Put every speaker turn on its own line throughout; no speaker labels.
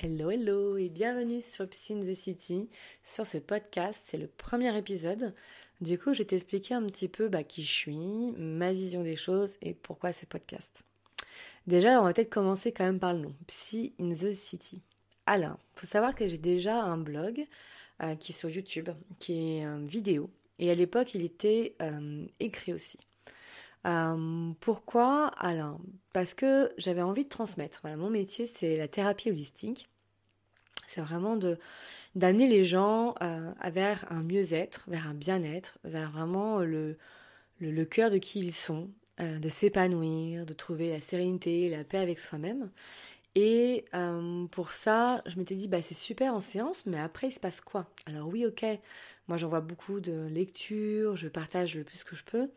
Hello, hello et bienvenue sur Psy the City. Sur ce podcast, c'est le premier épisode. Du coup, je vais t'expliquer un petit peu bah, qui je suis, ma vision des choses et pourquoi ce podcast. Déjà, on va peut-être commencer quand même par le nom, Psy in the City. Alors, faut savoir que j'ai déjà un blog euh, qui est sur YouTube, qui est une vidéo. Et à l'époque, il était euh, écrit aussi. Euh, pourquoi? Alors, parce que j'avais envie de transmettre. Mon métier, c'est la thérapie holistique. C'est vraiment de d'amener les gens euh, vers un mieux-être, vers un bien-être, vers vraiment le, le, cœur de qui ils sont, euh, de s'épanouir, de trouver la sérénité, la paix avec soi-même. Et pour ça, je m'étais dit, bah, c'est super en séance, mais après, il se passe quoi? Alors oui, ok, moi j'envoie beaucoup de lectures, je partage le plus que je peux,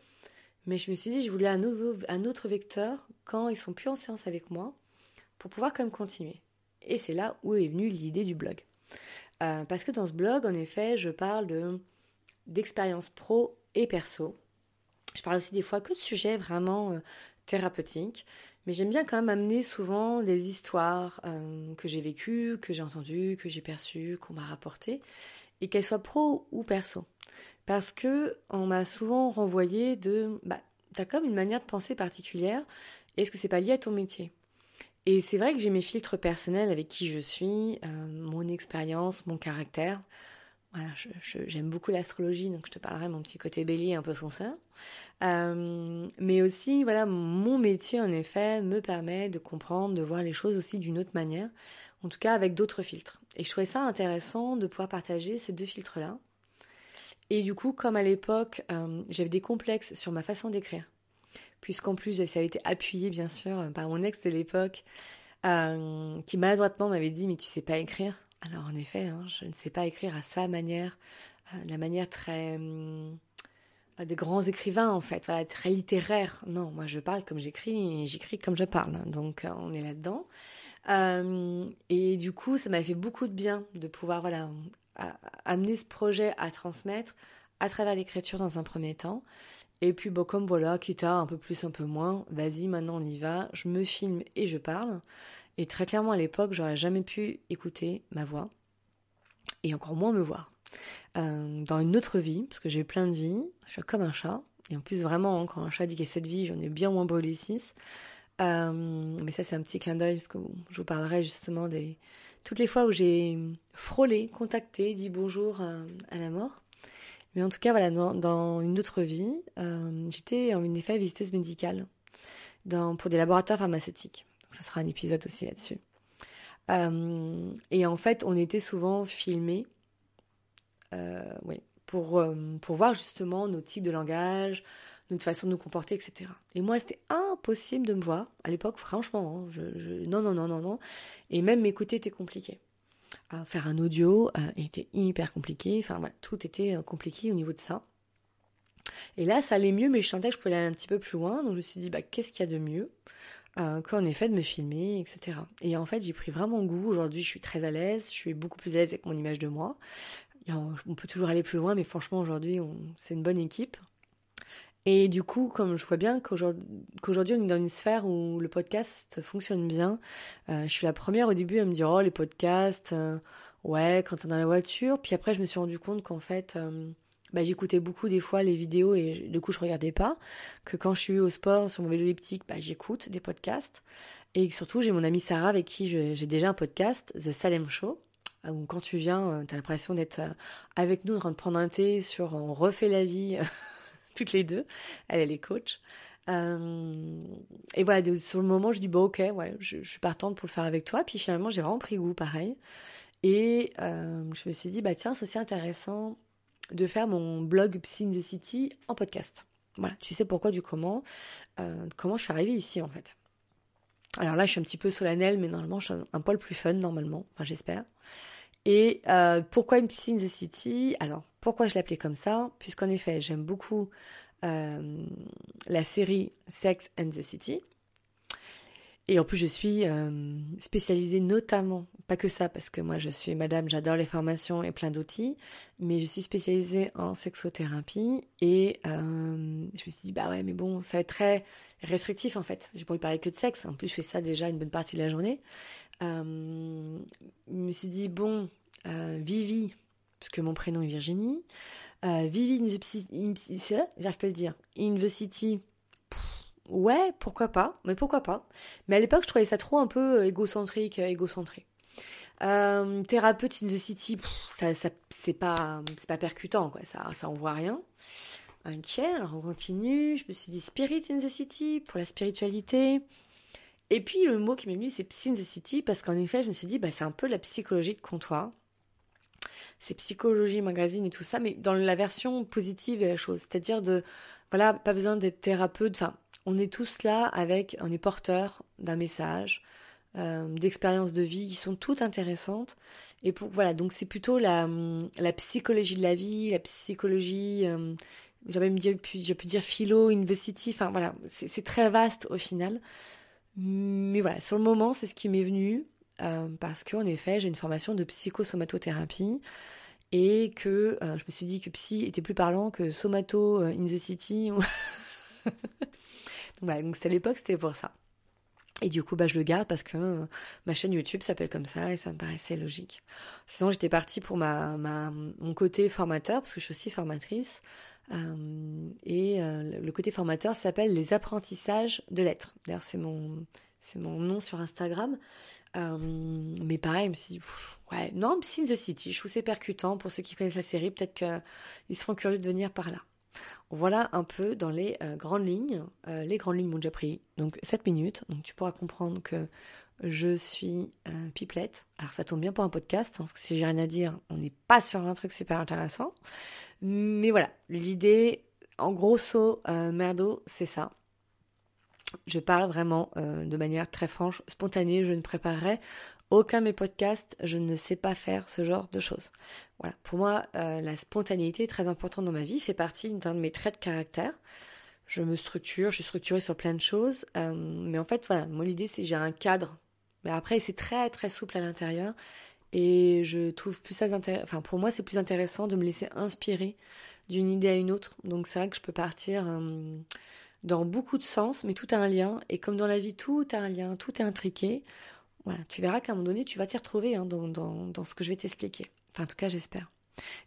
mais je me suis dit, je voulais un, autre vecteur quand ils sont plus en séance avec moi pour pouvoir quand même continuer. Et c'est là où est venue l'idée du blog. Euh, parce que dans ce blog, en effet, je parle de pro et perso. Je parle aussi des fois que de sujets vraiment euh, thérapeutiques, mais j'aime bien quand même amener souvent des histoires euh, que j'ai vécues, que j'ai entendues, que j'ai perçues, qu'on m'a rapportées, et qu'elles soient pro ou perso parce que on m'a souvent renvoyé de bah t'as comme une manière de penser particulière est-ce que c'est pas lié à ton métier? Et c'est vrai que j'ai mes filtres personnels avec qui je suis euh, mon expérience mon caractère voilà, j'aime beaucoup l'astrologie, donc je te parlerai mon petit côté bélier un peu fonceur. Euh, mais aussi, voilà, mon métier, en effet, me permet de comprendre, de voir les choses aussi d'une autre manière, en tout cas avec d'autres filtres. Et je trouvais ça intéressant de pouvoir partager ces deux filtres-là. Et du coup, comme à l'époque, euh, j'avais des complexes sur ma façon d'écrire, puisqu'en plus, ça avait été appuyé, bien sûr, par mon ex de l'époque, euh, qui maladroitement m'avait dit, mais tu sais pas écrire? Alors en effet, hein, je ne sais pas écrire à sa manière, euh, la manière très des grands écrivains en fait, voilà, très littéraire. Non, moi je parle comme j'écris et j'écris comme je parle. Donc on est là-dedans. et du coup, ça m'a fait beaucoup de bien de pouvoir voilà amener ce projet à transmettre à travers l'écriture dans un premier temps. Et puis, bon, comme voilà, quitte à un peu plus, un peu moins, vas-y, maintenant on y va, je me filme et je parle. Et très clairement, à l'époque, j'aurais jamais pu écouter ma voix, et encore moins me voir. Euh, dans une autre vie, parce que j'ai plein de vies, je suis comme un chat, et en plus, vraiment, quand un chat dit qu'il y a cette vie, j'en ai bien moins brûlé six. Euh, mais ça, c'est un petit clin d'œil, parce que je vous parlerai justement des, toutes les fois où j'ai frôlé, contacté, dit bonjour à, la mort. Mais en tout cas, voilà, dans, une autre vie, euh, j'étais en effet visiteuse médicale dans, pour des laboratoires pharmaceutiques. Donc ça sera un épisode aussi là-dessus. Euh, et en fait, on était souvent filmés, euh, pour, pour voir justement nos types de langage, notre façon de nous comporter, etc. Et moi, c'était impossible de me voir à l'époque, franchement. Hein, je, non, non, non, non, non. Et même m'écouter était compliqué. faire un audio euh, était hyper compliqué. Enfin, tout était euh, compliqué au niveau de ça. Et là, ça allait mieux, mais je sentais que je pouvais aller un petit peu plus loin. Donc, je me suis dit, bah, qu'est-ce qu'il y a de mieux euh, qu'en effet de me filmer, etc. Et en fait, j'ai pris vraiment goût. Aujourd'hui, je suis très à l'aise. Je suis beaucoup plus à l'aise avec mon image de moi. On peut toujours aller plus loin, mais franchement, aujourd'hui, c'est une bonne équipe. Et du coup, comme je vois bien qu'aujourd'hui on est dans une sphère où le podcast fonctionne bien, euh, je suis la première au début à me dire oh les podcasts, euh, ouais quand on est dans la voiture. Puis après je me suis rendu compte qu'en fait euh, bah, j'écoutais beaucoup des fois les vidéos et du coup je regardais pas. Que quand je suis au sport sur mon vélo elliptique, bah, j'écoute des podcasts. Et surtout j'ai mon amie Sarah avec qui j'ai déjà un podcast, The Salem Show où quand tu viens, tu as l'impression d'être avec nous, en train de prendre un thé sur on refait la vie toutes les deux. Elle, elle est coach. Euh, et voilà, sur le moment, je dis, bon, ok, ouais, je, suis partante pour le faire avec toi. Puis finalement, j'ai vraiment pris goût, pareil. Et euh, je me suis dit, bah tiens, c'est aussi intéressant de faire mon blog Psy the City en podcast. Voilà, tu sais pourquoi, du comment, euh, comment je suis arrivée ici, en fait. Alors là, je suis un petit peu solennelle, mais normalement, je suis un, poil plus fun, normalement. Enfin, j'espère. Et pourquoi Psy in the City? Alors, pourquoi je l'appelais comme ça? Puisqu'en effet, j'aime beaucoup euh, la série Sex and the City. Et en plus, je suis euh, spécialisée notamment pas que ça, parce que moi je suis madame, j'adore les formations et plein d'outils, mais je suis spécialisée en sexothérapie et euh, je me suis dit, bah ouais, mais bon, ça va être très restrictif en fait. J'ai pas envie parler que de sexe, en plus je fais ça déjà une bonne partie de la journée. Euh, je me suis dit, bon, Vivi, puisque mon prénom est Virginie, Vivi, j'arrive pas à le dire, University, ouais, pourquoi pas, mais pourquoi pas. Mais à l'époque, je trouvais ça trop un peu égocentrique, égocentré. Euh, thérapeute in the city, ça, ça c'est pas, pas percutant, quoi. Ça, ça voit rien. Ok, alors on continue. Je me suis dit spirit in the city pour la spiritualité. Et puis le mot qui m'est venu, c'est psy in the city parce qu'en effet, je me suis dit, bah, c'est un peu la psychologie de comptoir. C'est psychologie magazine et tout ça, mais dans la version positive de la chose. C'est-à-dire de, voilà, pas besoin d'être thérapeute. Enfin, on est tous là avec, on est porteur d'un message, euh, d'expériences de vie qui sont toutes intéressantes. Et pour, voilà, donc c'est plutôt la, la psychologie de la vie, la psychologie, euh, j'ai même dit, j'ai pu dire philo, university, enfin voilà, c'est très vaste au final. Mais voilà, sur le moment, c'est ce qui m'est venu, euh, parce qu'en effet, j'ai une formation de psychosomatothérapie et que euh, je me suis dit que psy était plus parlant que somato in the city. donc voilà, donc c'est l'époque, c'était pour ça. Et du coup, bah, je le garde parce que euh, ma chaîne YouTube s'appelle comme ça et ça me paraissait logique. Sinon, j'étais partie pour ma, mon côté formateur, parce que je suis aussi formatrice. Euh, et euh, le côté formateur s'appelle les apprentissages de lettres. D'ailleurs, c'est mon, c'est mon nom sur Instagram. Mais pareil, je me suis dit, ouais, non, Psy in the City, je trouve c'est percutant. Pour ceux qui connaissent la série, peut-être qu'ils seront curieux de venir par là. Voilà un peu dans les euh, grandes lignes. Euh, les grandes lignes m'ont déjà pris donc 7 minutes. Donc tu pourras comprendre que je suis euh, pipelette. Alors ça tombe bien pour un podcast, hein, parce que si j'ai rien à dire, on n'est pas sur un truc super intéressant. Mais voilà, l'idée, en grosso merdo, c'est ça. Je parle vraiment de manière très franche, spontanée. Je ne préparerai aucun de mes podcasts, je ne sais pas faire ce genre de choses. Voilà, pour moi, euh, la spontanéité est très importante dans ma vie, fait partie d'un de mes traits de caractère. Je me structure, je suis structurée sur plein de choses, euh, mais en fait, voilà, mon idée c'est j'ai un cadre. Mais après, c'est très très souple à l'intérieur, et je trouve plus ça intéressant. Enfin, pour moi, c'est plus intéressant de me laisser inspirer d'une idée à une autre. Donc c'est vrai que je peux partir euh, dans beaucoup de sens, mais tout a un lien. Et comme dans la vie, tout a un lien, tout est intriqué. Voilà, tu verras qu'à un moment donné, tu vas t'y retrouver hein, dans, dans, ce que je vais t'expliquer. Enfin, en tout cas, j'espère.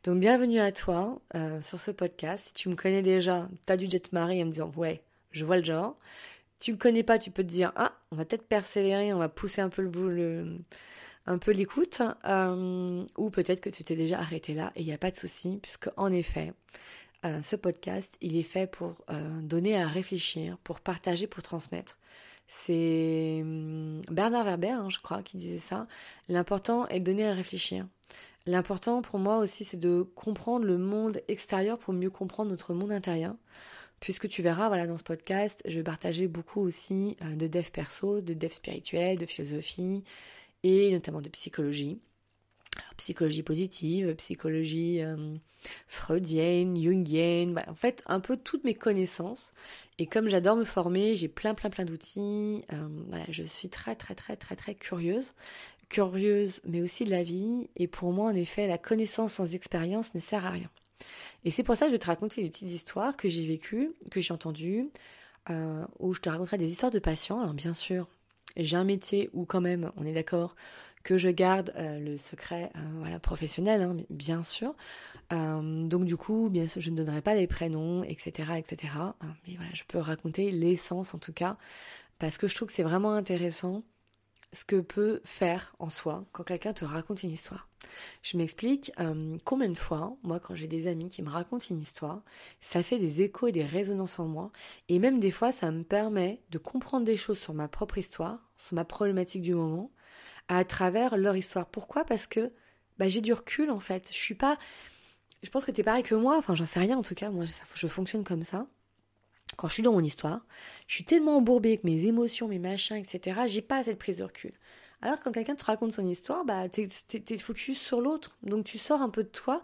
Donc, bienvenue à toi euh, sur ce podcast. Si tu me connais déjà, tu as dû jet marrer en me disant Ouais, je vois le genre. Tu me connais pas, tu peux te dire Ah, on va peut-être persévérer, on va pousser un peu le bout, le, un peu l'écoute. Euh, ou peut-être que tu t'es déjà arrêté là et il n'y a pas de souci, puisque en effet, euh, ce podcast, il est fait pour donner à réfléchir, pour partager, pour transmettre. C'est hum, Bernard Werber, hein, je crois, qui disait ça. L'important est de donner à réfléchir. L'important pour moi aussi, c'est de comprendre le monde extérieur pour mieux comprendre notre monde intérieur. Puisque tu verras, voilà, dans ce podcast, je vais partager beaucoup aussi euh, de dev perso, de dev spirituel, de philosophie et notamment de psychologie psychologie positive, psychologie euh, freudienne, jungienne, bah, en fait un peu toutes mes connaissances. Et comme j'adore me former, j'ai plein plein plein d'outils. Euh, je suis très très très très très curieuse, curieuse mais aussi de la vie. Et pour moi en effet, la connaissance sans expérience ne sert à rien. Et c'est pour ça que je te raconter des petites histoires que j'ai vécues, que j'ai entendues, euh, où je te raconterai des histoires de patients. Alors bien sûr, j'ai un métier où quand même, on est d'accord, que je garde euh, le secret euh, voilà, professionnel, hein, bien sûr. Euh, donc du coup, bien je ne donnerai pas les prénoms, etc., etc. Mais voilà, je peux raconter l'essence en tout cas, parce que je trouve que c'est vraiment intéressant ce que peut faire en soi quand quelqu'un te raconte une histoire. Je m'explique, combien de fois, moi quand j'ai des amis qui me racontent une histoire, ça fait des échos et des résonances en moi, et même des fois ça me permet de comprendre des choses sur ma propre histoire, sur ma problématique du moment, à travers leur histoire. Pourquoi? Parce que bah, j'ai du recul en fait. Je suis pas. Je pense que tu es pareil que moi. Enfin, j'en sais rien en tout cas. Moi, je fonctionne comme ça. Quand je suis dans mon histoire, je suis tellement embourbée avec mes émotions, mes machins, etc. J'ai pas cette prise de recul. Alors quand quelqu'un te raconte son histoire, bah es, focus sur l'autre. Donc tu sors un peu de toi.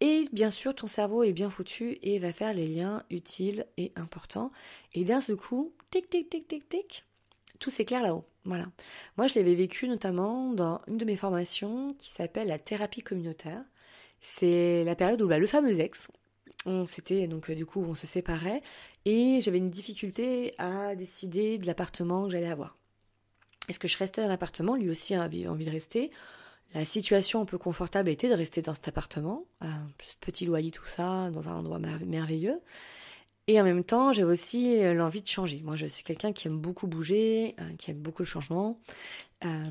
Et bien sûr, ton cerveau est bien foutu et va faire les liens utiles et importants. Et d'un seul coup, tic, tic, tic, tic, tic, tout s'éclaire là-haut. Voilà. Moi, je l'avais vécu notamment dans une de mes formations qui s'appelle la thérapie communautaire. C'est la période où bah, le fameux ex, on s'était donc euh, du coup on se séparait et j'avais une difficulté à décider de l'appartement que j'allais avoir. Est-ce que je restais dans l'appartement? Lui aussi avait envie de rester. La situation un peu confortable était de rester dans cet appartement, un petit loyer, tout ça, dans un endroit merveilleux. Et en même temps, j'avais aussi euh, l'envie de changer. Moi, je suis quelqu'un qui aime beaucoup bouger, euh, qui aime beaucoup le changement.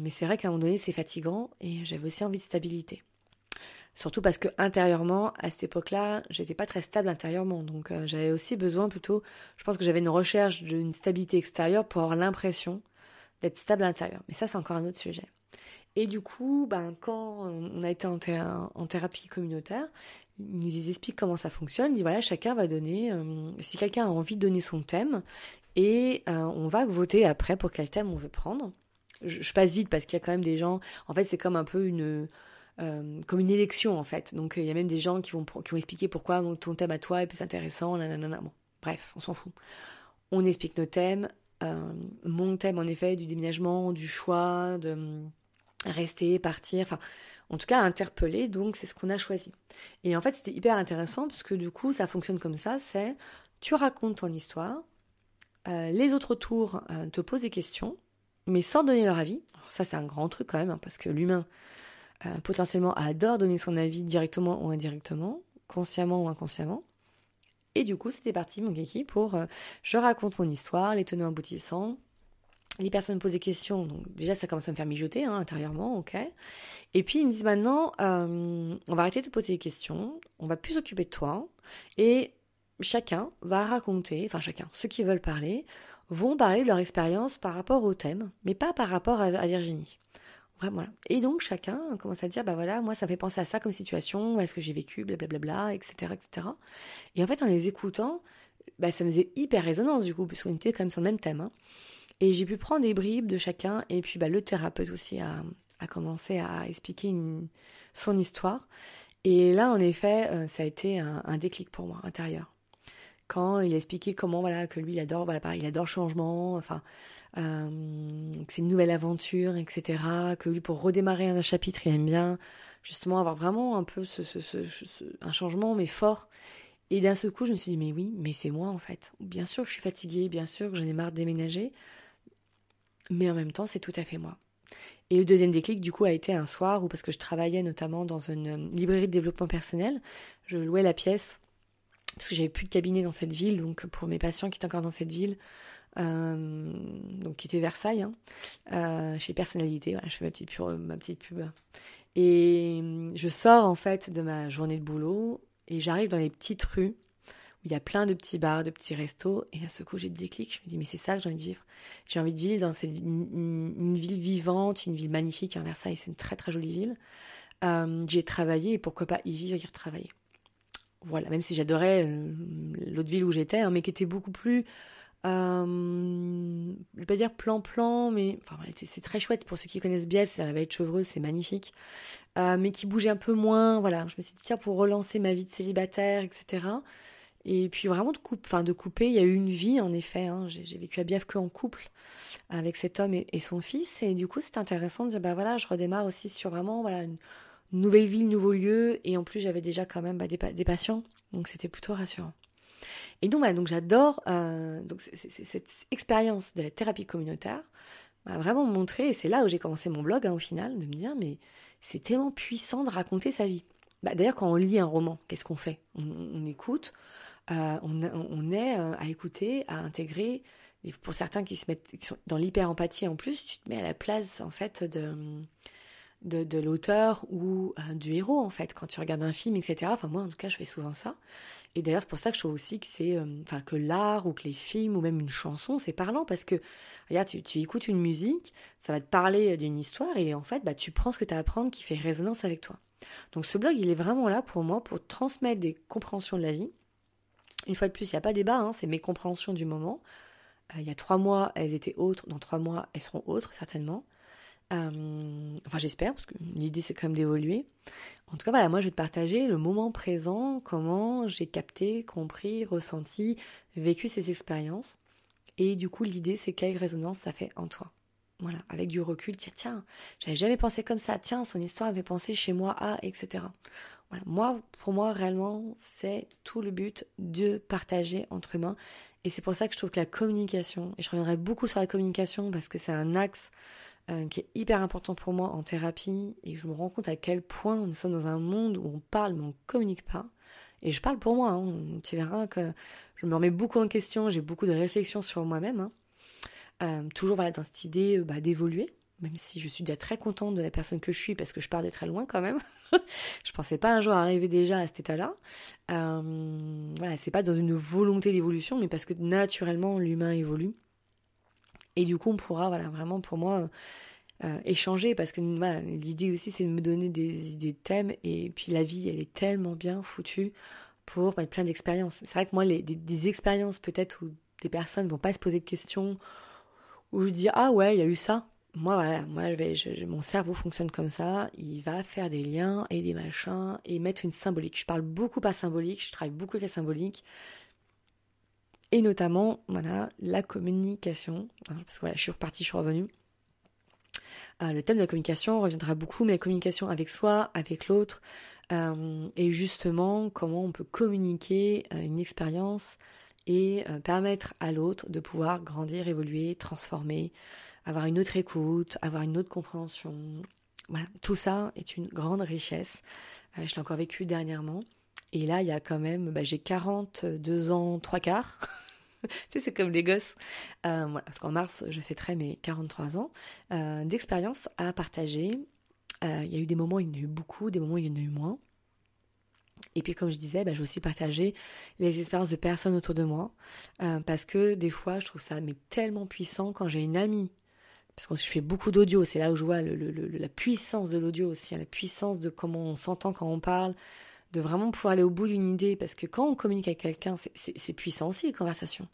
mais c'est vrai qu'à un moment donné, c'est fatigant et j'avais aussi envie de stabilité. Surtout parce que intérieurement, à cette époque-là, j'étais pas très stable intérieurement. Donc euh, j'avais aussi besoin plutôt, je pense que j'avais une recherche d'une stabilité extérieure pour avoir l'impression d'être stable à. Mais ça, c'est encore un autre sujet. Et du coup, ben, quand on a été en, thérapie communautaire, il nous explique comment ça fonctionne. Il dit voilà, chacun va donner, euh, si quelqu'un a envie de donner son thème, et euh, on va voter après pour quel thème on veut prendre. Je, je passe vite parce qu'il y a quand même des gens. En fait, c'est comme un peu une euh, comme une élection en fait. Donc il y a même des gens qui vont, expliquer pourquoi ton thème à toi est plus intéressant. Bon, bref, on s'en fout. On explique nos thèmes. Euh, mon thème en effet du déménagement, du choix, de euh, rester, partir, enfin en tout cas interpeller, donc c'est ce qu'on a choisi. Et en fait c'était hyper intéressant parce que du coup ça fonctionne comme ça, c'est tu racontes ton histoire, les autres tours te posent des questions, mais sans donner leur avis. ça c'est un grand truc quand même, hein, parce que l'humain, euh, potentiellement adore donner son avis directement ou indirectement, consciemment ou inconsciemment. Et du coup, c'était parti, mon kiki, pour euh, je raconte mon histoire, les tenants aboutissants. Les personnes me posent des questions, donc déjà ça commence à me faire mijoter hein, intérieurement, ok. Et puis ils me disent maintenant, euh, on va arrêter de poser des questions, on va plus s'occuper de toi, et chacun va raconter, enfin chacun, ceux qui veulent parler, vont parler de leur expérience par rapport au thème, mais pas par rapport à Virginie. Et donc chacun commence à dire, bah voilà, moi ça fait penser à ça comme situation, est-ce que j'ai vécu, blablabla, etc., etc. Et en fait, en les écoutant, bah, ça me faisait hyper résonance du coup, puisqu'on était quand même sur le même thème. Hein. Et j'ai pu prendre des bribes de chacun, et puis bah, le thérapeute aussi a, commencé à expliquer son histoire. Et là, en effet, euh, ça a été un déclic pour moi, intérieur quand il a expliqué comment voilà que lui il adore voilà il adore changement enfin euh, que c'est une nouvelle aventure etc que lui pour redémarrer un chapitre il aime bien justement avoir vraiment un peu un changement mais fort. Et d'un seul coup je me suis dit mais oui mais c'est moi en fait. Bien sûr que je suis fatiguée bien sûr que j'en ai marre de déménager mais en même temps c'est tout à fait moi. Et le deuxième déclic, du coup, a été un soir où, parce que je travaillais notamment dans une librairie de développement personnel, je louais la pièce parce que j'avais plus de cabinet dans cette ville, donc pour mes patients qui étaient encore dans cette ville, euh, donc qui était Versailles, hein, euh, chez Personnalité, voilà, je fais ma petite, pub. Et euh, je sors en fait de ma journée de boulot et j'arrive dans les petites rues où il y a plein de petits bars, de petits restos, et à ce coup j'ai le déclic, je me dis mais c'est ça que j'ai envie de vivre. J'ai envie de vivre dans une, ville vivante, une ville magnifique, hein, Versailles c'est une très très jolie ville. j'ai travaillé et pourquoi pas y vivre et y retravailler voilà, même si j'adorais euh, l'autre ville où j'étais, hein, mais qui était beaucoup plus, euh, je vais pas dire plan-plan, mais enfin, c'est très chouette pour ceux qui connaissent Biel, c'est la vallée de Chevreuse, c'est magnifique, euh, mais qui bougeait un peu moins, voilà. Je me suis dit tiens pour relancer ma vie de célibataire, etc. Et puis vraiment de coupe, enfin de couper, il y a eu une vie en effet. Hein, j'ai vécu à Bièvre que en couple avec cet homme et, son fils, et du coup c'est intéressant de dire bah voilà, je redémarre aussi sur vraiment voilà nouvelle ville, nouveau lieu, et en plus j'avais déjà quand même bah, des, patients, donc c'était plutôt rassurant. Et donc voilà, donc j'adore euh, cette expérience de la thérapie communautaire m'a vraiment montré, et c'est là où j'ai commencé mon blog hein, au final, de me dire mais c'est tellement puissant de raconter sa vie. Bah, D'ailleurs quand on lit un roman, qu'est-ce qu'on fait? On, écoute, euh, on, est euh, à écouter, à intégrer. Et pour certains qui se mettent sont dans l'hyper empathie en plus, tu te mets à la place en fait de de, l'auteur ou euh, du héros en fait quand tu regardes un film etc enfin moi en tout cas je fais souvent ça. Et d'ailleurs c'est pour ça que je trouve aussi que c'est euh, enfin que l'art ou que les films ou même une chanson c'est parlant. Parce que regarde tu, écoutes une musique ça va te parler d'une histoire et en fait bah tu prends ce que tu as à apprendre qui fait résonance avec toi. Donc ce blog il est vraiment là pour moi pour transmettre des compréhensions de la vie. Une fois de plus il n'y a pas débat hein, c'est mes compréhensions du moment. Euh, il y a trois mois elles étaient autres. Dans trois mois elles seront autres certainement euh, enfin, j'espère, parce que l'idée c'est quand même d'évoluer. En tout cas, voilà, moi je vais te partager le moment présent, comment j'ai capté, compris, ressenti, vécu ces expériences. Et du coup, l'idée c'est quelle résonance ça fait en toi. Voilà, avec du recul, tiens, tiens, j'avais jamais pensé comme ça, tiens, son histoire avait pensé chez moi à, etc. Voilà, moi, pour moi, réellement, c'est tout le but de partager entre humains. Et c'est pour ça que je trouve que la communication, et je reviendrai beaucoup sur la communication parce que c'est un axe euh, qui est hyper important pour moi en thérapie, et je me rends compte à quel point nous sommes dans un monde où on parle mais on communique pas. Et je parle pour moi, hein. tu verras que je me remets beaucoup en question, j'ai beaucoup de réflexions sur moi-même. Hein. Euh, toujours dans cette idée bah, d'évoluer, même si je suis déjà très contente de la personne que je suis parce que je pars de très loin quand même. je pensais pas un jour arriver déjà à cet état-là. Euh, voilà, c'est pas dans une volonté d'évolution, mais parce que naturellement l'humain évolue. Et du coup, on pourra, voilà, vraiment pour moi, euh, échanger parce que l'idée aussi, c'est de me donner des idées de thèmes. Et puis la vie, elle est tellement bien foutue pour bah, plein d'expériences. C'est vrai que moi, des, expériences peut-être où des personnes vont pas se poser de questions, où je dis ah ouais, il y a eu ça. Moi, voilà, moi, mon cerveau fonctionne comme ça. Il va faire des liens et des machins et mettre une symbolique. Je parle beaucoup pas symbolique, je travaille beaucoup avec la symbolique. Et notamment, voilà, la communication. Hein, parce que voilà, je suis repartie, je suis revenue. Euh, le thème de la communication reviendra beaucoup, mais la communication avec soi, avec l'autre, euh, et justement comment on peut communiquer euh, une expérience et permettre à l'autre de pouvoir grandir, évoluer, transformer, avoir une autre écoute, avoir une autre compréhension. Voilà, tout ça est une grande richesse. je l'ai encore vécu dernièrement. Et là, il y a quand même, bah, j'ai 42 ans, trois quarts. tu sais, c'est comme des gosses. Euh, parce qu'en mars, je fêterai mes 43 ans euh, d'expérience à partager. Euh, il y a eu des moments où il y en a eu beaucoup, des moments où il y en a eu moins. Et puis, comme je disais, bah, j'ai aussi partagé les expériences de personnes autour de moi. parce que des fois, je trouve ça mais tellement puissant quand j'ai une amie. Parce que je fais beaucoup d'audio, c'est là où je vois la puissance de l'audio aussi, hein, la puissance de comment on s'entend quand on parle, de vraiment pouvoir aller au bout d'une idée, parce que quand on communique avec quelqu'un, c'est puissant aussi les conversations.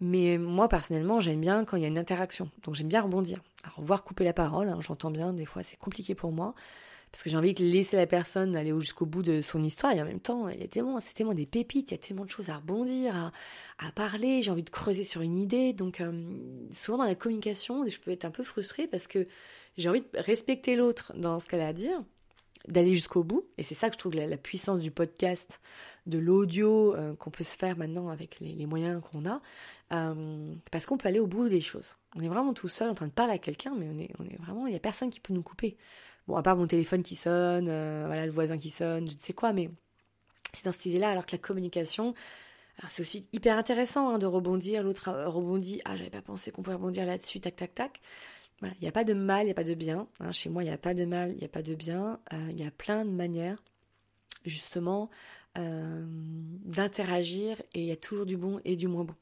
Mais moi, personnellement, j'aime bien quand il y a une interaction. Donc j'aime bien rebondir. Alors, voir couper la parole, hein, j'entends bien, des fois c'est compliqué pour moi. Parce que j'ai envie de laisser la personne aller jusqu'au bout de son histoire. Et en même temps, il y a tellement, c'est tellement des pépites, il y a tellement de choses à rebondir, à, parler. J'ai envie de creuser sur une idée. Donc, euh, souvent dans la communication, je peux être un peu frustrée parce que j'ai envie de respecter l'autre dans ce qu'elle a à dire d'aller jusqu'au bout. Et c'est ça que je trouve la, puissance du podcast, de l'audio euh, qu'on peut se faire maintenant avec les, moyens qu'on a, euh, parce qu'on peut aller au bout des choses. On est vraiment tout seul en train de parler à quelqu'un, mais on est, on est vraiment, il n'y a personne qui peut nous couper. Bon, à part mon téléphone qui sonne, euh, voilà, le voisin qui sonne, je ne sais quoi, mais c'est dans cette idée-là, alors que la communication, c'est aussi hyper intéressant hein, de rebondir, l'autre rebondit, ah j'avais pas pensé qu'on pouvait rebondir là-dessus, tac tac tac il n'y a pas de mal, il n'y a pas de bien. Hein. Chez moi, il n'y a pas de mal, il n'y a pas de bien. Euh, il y a plein de manières, justement, euh, d'interagir et il y a toujours du bon et du moins bon.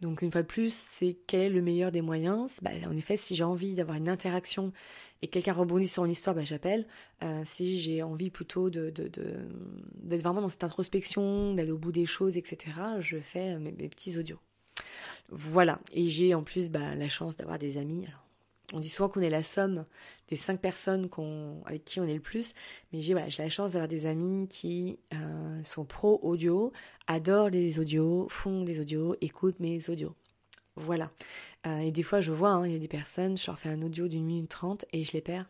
Donc une fois de plus, c'est quel est le meilleur des moyens? Bah, En effet, si j'ai envie d'avoir une interaction et quelqu'un rebondit sur une histoire, bah, j'appelle. Euh, si j'ai envie plutôt de, d'être vraiment dans cette introspection, d'aller au bout des choses, etc., je fais mes, petits audios. Voilà. Et j'ai en plus bah, la chance d'avoir des amis. On dit souvent qu'on est la somme des cinq personnes avec qui on est le plus, mais j'ai voilà, la chance d'avoir des amis qui euh, sont pro audio, adorent les audios, font des audios, écoutent mes audios. Voilà. Euh, et des fois, je vois, hein, il y a des personnes, je leur fais un audio d'une minute trente et je les perds.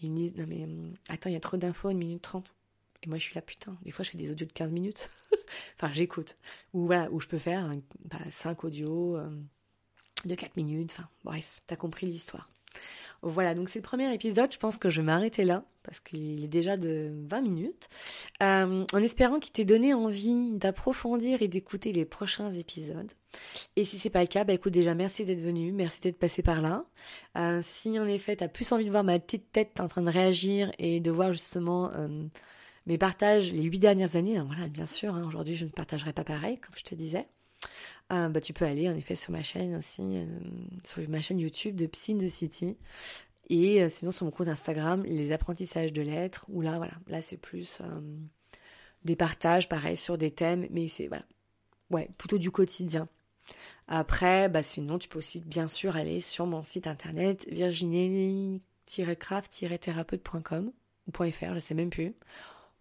Ils me disent, non mais hum, attends, il y a trop d'infos, une minute trente. Et moi, je suis là, putain, des fois, je fais des audios de 15 minutes. enfin, j'écoute. Ou voilà, où je peux faire bah, 5 audios. Euh, de 4 minutes, enfin bref, t'as compris l'histoire. Voilà, donc c'est le premier épisode, je pense que je vais m'arrêter là, parce qu'il est déjà de 20 minutes, euh, en espérant qu'il t'ait donné envie d'approfondir et d'écouter les prochains épisodes. Et si c'est pas le cas, bah écoute déjà merci d'être venu, merci d'être passé par là. Euh, si en effet t'as plus envie de voir ma petite tête en train de réagir et de voir justement euh, mes partages les huit dernières années, hein, voilà bien sûr, hein, aujourd'hui je ne partagerai pas pareil, comme je te disais. Ah, bah, tu peux aller en effet sur ma chaîne aussi, euh, sur ma chaîne YouTube de Psy City. Et euh, sinon sur mon compte Instagram, les apprentissages de lettres, où là, voilà, là c'est plus euh, des partages, pareil, sur des thèmes, mais c'est, voilà, ouais, plutôt du quotidien. Après, bah sinon, tu peux aussi bien sûr aller sur mon site internet virginie-craft-thérapeute.com ou .fr, je sais même plus.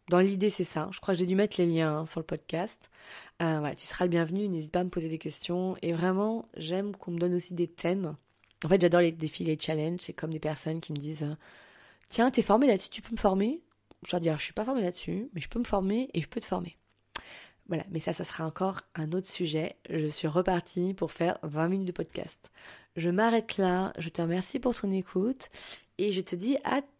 Dans l'idée, c'est ça. Je crois que j'ai dû mettre les liens hein, sur le podcast. Euh, voilà, tu seras le bienvenu. N'hésite pas à me poser des questions. Et vraiment, j'aime qu'on me donne aussi des thèmes. En fait, j'adore les défis, les challenges. C'est comme des personnes qui me disent Tiens, t'es formé là-dessus, tu peux me former Je leur dis Je suis pas formée là-dessus, mais je peux me former et je peux te former. Voilà, mais ça, ça sera encore un autre sujet. Je suis repartie pour faire 20 minutes de podcast. Je m'arrête là, je te remercie pour son écoute et je te dis à tout